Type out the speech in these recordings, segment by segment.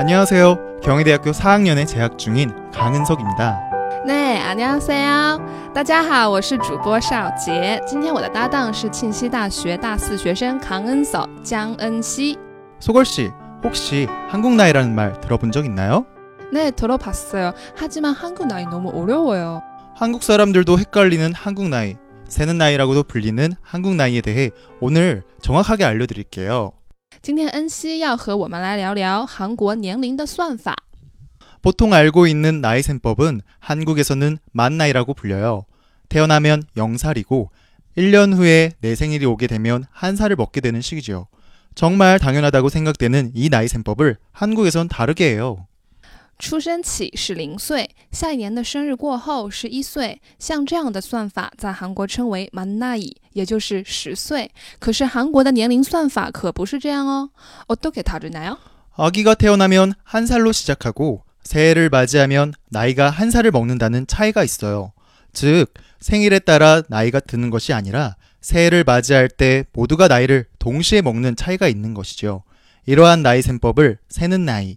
안녕하세요. 경희대학교 4학년에 재학 중인 강은석입니다. 对，안녕하세요，大家好，我是主播邵杰。今天我的搭档是庆熙大学大四学生강은석江恩熙。 소걸 씨, 혹시 한국 나이라는 말 들어본 적 있나요? 네, 들어봤어요. 하지만 한국 나이 너무 어려워요. 한국 사람들도 헷갈리는 한국 나이, 세는 나이라고도 불리는 한국 나이에 대해 오늘 정확하게 알려드릴게요. 今天恩熙要和我们来聊聊韩国年龄的算法。 보통 알고 있는 나이 셈법은 한국에서는 만 나이라고 불려요. 태어나면 0살이고 1년 후에 내 생일이 오게 되면 한 살을 먹게 되는 시기죠. 정말 당연하다고 생각되는 이 나이 셈법을 한국에선 다르게 해요. 出生起是零岁，下一年的生日过后是一岁。像这样的算法在韩国称为만나이，也就是十岁。可是韩国的年龄算法可不是这样哦。어떻게다르나요？ 아기가 태어나면 한 살로 시작하고 새해를 맞이하면 나이가 한 살을 먹는다는 차이가 있어요. 즉, 생일에 따라 나이가 드는 것이 아니라 새해를 맞이할 때 모두가 나이를 동시에 먹는 차이가 있는 것이죠. 이러한 나이 셈법을 세는 나이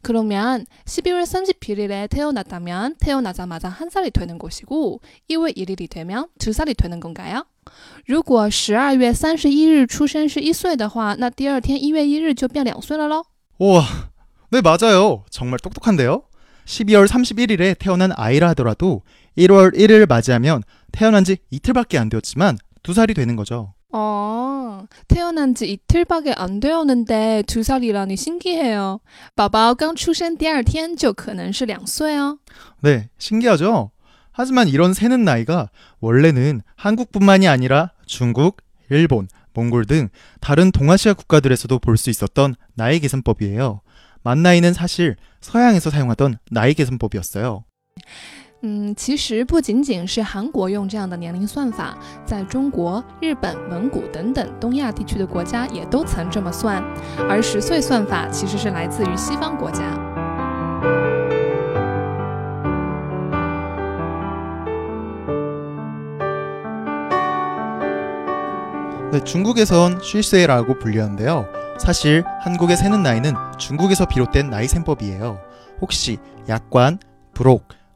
그러면 12월 31일에 태어났다면 태어나자마자 한 살이 되는 것이고 2월 1일이 되면 두 살이 되는 건가요? 如果12月31日出生是一岁的话，那第二天1月1日就变两岁了喽。 우와, 네 맞아요. 정말 똑똑한데요? 12월 31일에 태어난 아이라 하더라도 1월 1일 맞이하면 태어난 지 이틀밖에 안 되었지만 두 살이 되는 거죠. 어, 태어난 지 이틀밖에 안 되었는데 두 살이라니 신기해요. 宝宝刚出生第二天就可能是两岁哦。 네, 신기하죠? 하지만 이런 세는 나이가 원래는 한국뿐만이 아니라 중국, 일본, 몽골 등 다른 동아시아 국가들에서도 볼 수 있었던 나이 계산법이에요. 만 나이는 사실 서양에서 사용하던 나이 계산법이었어요. 嗯，其实不仅仅是韩国用这样的年龄算法，在中国、日本、蒙古等等东亚地区的国家也都曾这么算。而十岁算法其实是来自于西方国家。 네, 중국에선 쉴세라고 불리는데요. 사실 한국의 세는 나이는 중국에서 비롯된 나이 셈법이에요. 혹시 약관, 부록,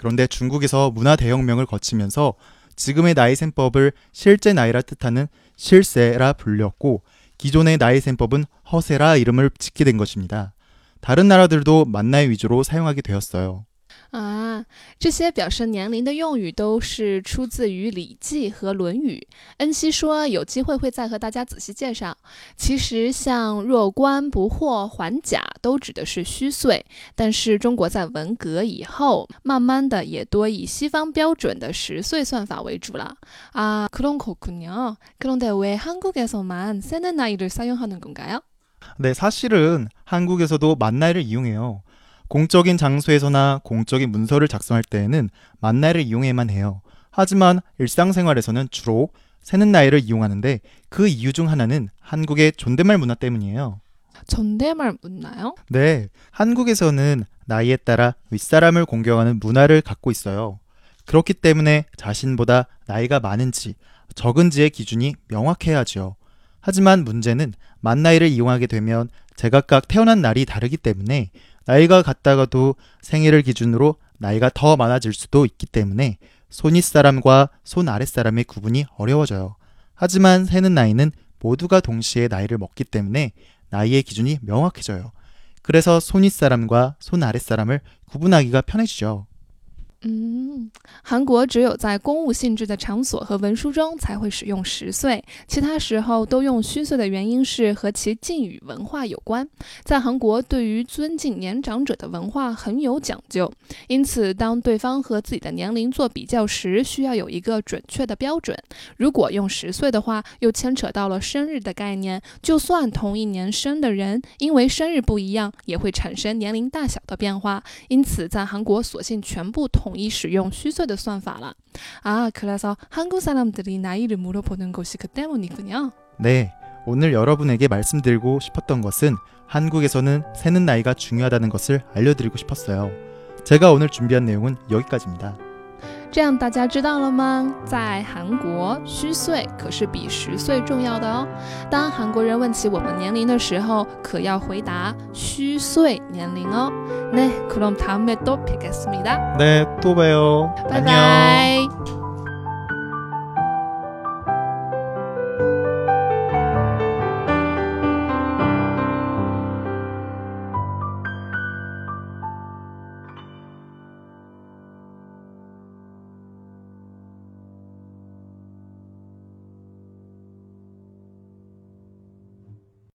그런데 중국에서 문화 대혁명을 거치면서 지금의 나이 셈법을 실제 나이라 뜻하는 실세라 불렸고 기존의 나이 셈법은 허세라 이름을 짓게 된 것입니다. 다른 나라들도 만나이 위주로 사용하게 되었어요. 啊，这些表示年龄的用语都是出自于《礼记》和《论语》。恩熙说有机会会再和大家仔细介绍。其实像弱冠、不惑、还甲都指的是虚岁，但是中国在文革以后，慢慢的也多以西方标准的十岁算法为主了。啊，그런거군요。그런데왜한국에서만세는나이를사용하는건가요？ 네, 사실은 한국에서도 만나이를 이용해요. 공적인 장소에서나 공적인 문서를 작성할 때에는 만나이를 이용해야만 해요. 하지만 일상생활에서는 주로 세는 나이를 이용하는데 그 이유 중 하나는 한국의 존댓말 문화 때문이에요. 존댓말 묻나요? 네, 한국에서는 나이에 따라 윗사람을 공경하는 문화를 갖고 있어요. 그렇기 때문에 자신보다 나이가 많은지 적은지의 기준이 명확해야지요. 하지만 문제는 만 나이를 이용하게 되면 제각각 태어난 날이 다르기 때문에 나이가 같다가도 생일을 기준으로 나이가 더 많아질 수도 있기 때문에 손 윗 사람과 손 아랫 사람의 구분이 어려워져요. 하지만 세는 나이는 모두가 동시에 나이를 먹기 때문에 나이의 기준이 명확해져요. 그래서 손 윗 사람과 손 아랫 사람을 구분하기가 편해지죠. 嗯，韩国只有在公务性质的场所和文书中才会使用十岁，其他时候都用虚岁的原因是和其敬语文化有关。在韩国，对于尊敬年长者的文化很有讲究，因此当对方和自己的年龄做比较时，需要有一个准确的标准。如果用十岁的话，又牵扯到了生日的概念，就算同一年生的人，因为生日不一样，也会产生年龄大小的变化。因此，在韩国，索性全部统一使用虚岁的算法了。啊，그래서한국사람들이나이를물어보는것이그때문이군요。 네, 오늘 여러분에게 말씀드리고 싶었던 것은 한국에서는 새는 나이가 중요하다는 것을 알려드리고 싶었어요. 제가 오늘 준비한 내용은 여기까지입니다. 这样大家知道了吗？在韩国，虚岁可是比十岁重要的哦。当韩国人问起我们年龄的时候，可要回答虚岁年龄哦。네그럼다음에또뵙겠습니다 네, 또 봬요. 拜 안녕. 拜。